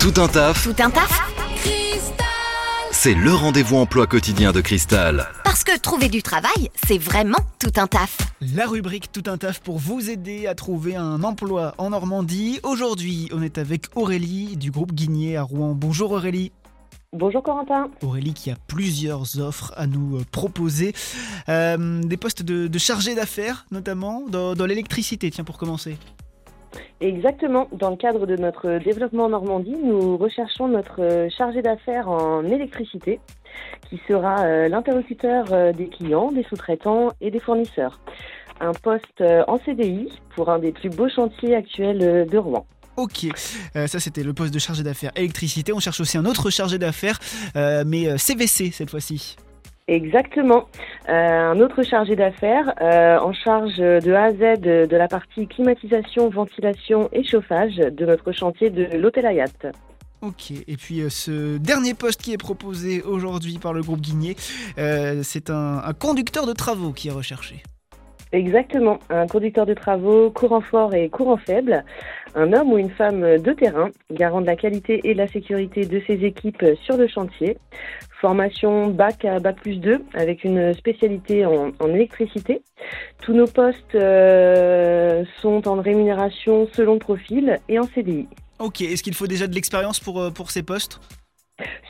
Tout un taf, Tout un taf c'est le rendez-vous emploi quotidien de Cristal. Parce que trouver du travail, c'est vraiment tout un taf. La rubrique Tout un taf pour vous aider à trouver un emploi en Normandie. Aujourd'hui, on est avec Aurélie du groupe Guigné à Rouen. Bonjour Aurélie. Bonjour Corentin. Aurélie qui a plusieurs offres à nous euh, proposer. Euh, des postes de, de chargé d'affaires, notamment dans, dans l'électricité, tiens, pour commencer. Exactement, dans le cadre de notre développement en Normandie, nous recherchons notre euh, chargé d'affaires en électricité qui sera euh, l'interlocuteur euh, des clients, des sous-traitants et des fournisseurs. Un poste en CDI pour un des plus beaux chantiers actuels de Rouen. Ok, ça c'était le poste de chargé d'affaires électricité. On cherche aussi un autre chargé d'affaires, mais CVC cette fois-ci. Exactement. Euh, un autre chargé d'affaires euh, en charge de A à Z de, la partie climatisation, ventilation et chauffage de notre chantier de l'Hôtel Hayat. Ok, et puis euh, ce dernier poste qui est proposé aujourd'hui par le groupe Guigné, c'est un, un conducteur de travaux qui est recherché. Exactement, un conducteur de travaux courant fort et courant faible, un homme ou une femme de terrain, garant de la qualité et de la sécurité de ses équipes sur le chantier, formation bac à bac plus 2 avec une spécialité en, électricité. Tous nos postes euh, sont en rémunération selon le profil et en CDI. Ok, est-ce qu'il faut déjà de l'expérience pour, euh, pour ces postes?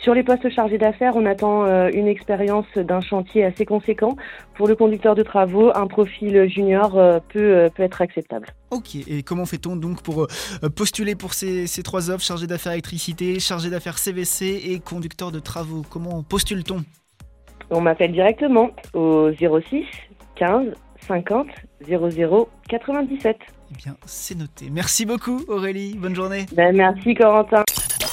Sur les postes chargés d'affaires, on attend euh, une expérience d'un chantier assez conséquent. Pour le conducteur de travaux, un profil junior euh, peut, euh, peut être acceptable. Ok, et comment fait-on donc pour postuler pour ces, ces trois offres, chargé d'affaires électricité, chargé d'affaires CVC et conducteur de travaux? Comment postule-t-on? On m'appelle directement au 06 15 50 00 97. Eh bien, c'est noté. Merci beaucoup Aurélie, bonne journée. Ben, merci Corentin.